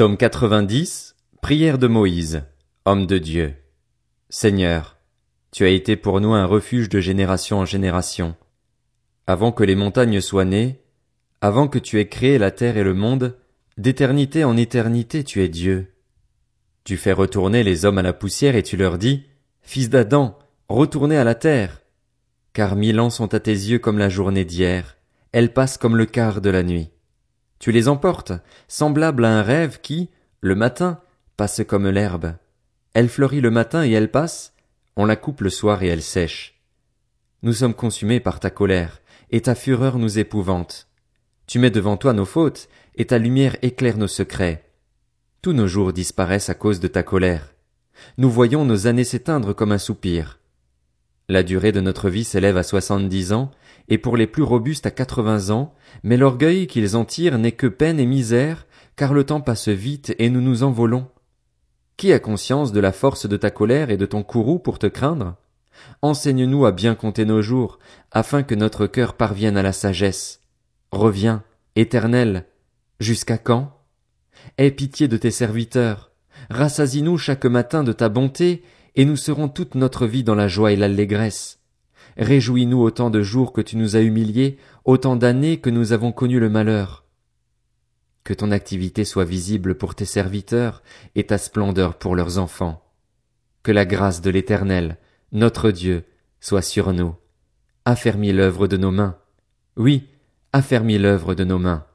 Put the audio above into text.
Psaume 90, prière de Moïse, homme de Dieu. Seigneur, tu as été pour nous un refuge de génération en génération. Avant que les montagnes soient nées, avant que tu aies créé la terre et le monde, d'éternité en éternité tu es Dieu. Tu fais retourner les hommes à la poussière et tu leur dis, Fils d'Adam, retournez à la terre. Car mille ans sont à tes yeux comme la journée d'hier, elles passent comme le quart de la nuit. Tu les emportes, semblables à un rêve qui, le matin, passe comme l'herbe. Elle fleurit le matin et elle passe, on la coupe le soir et elle sèche. Nous sommes consumés par ta colère, et ta fureur nous épouvante. Tu mets devant toi nos fautes, et ta lumière éclaire nos secrets. Tous nos jours disparaissent à cause de ta colère. Nous voyons nos années s'éteindre comme un soupir. La durée de notre vie s'élève à soixante-dix ans, et pour les plus robustes à quatre-vingts ans, mais l'orgueil qu'ils en tirent n'est que peine et misère, car le temps passe vite et nous nous envolons. Qui a conscience de la force de ta colère et de ton courroux pour te craindre? Enseigne-nous à bien compter nos jours, afin que notre cœur parvienne à la sagesse. Reviens, éternel. Jusqu'à quand? Aie pitié de tes serviteurs. Rassasie-nous chaque matin de ta bonté, et nous serons toute notre vie dans la joie et l'allégresse. Réjouis-nous autant de jours que tu nous as humiliés, autant d'années que nous avons connu le malheur. Que ton activité soit visible pour tes serviteurs et ta splendeur pour leurs enfants. Que la grâce de l'Éternel, notre Dieu, soit sur nous. Affermis l'œuvre de nos mains. Oui, affermis l'œuvre de nos mains.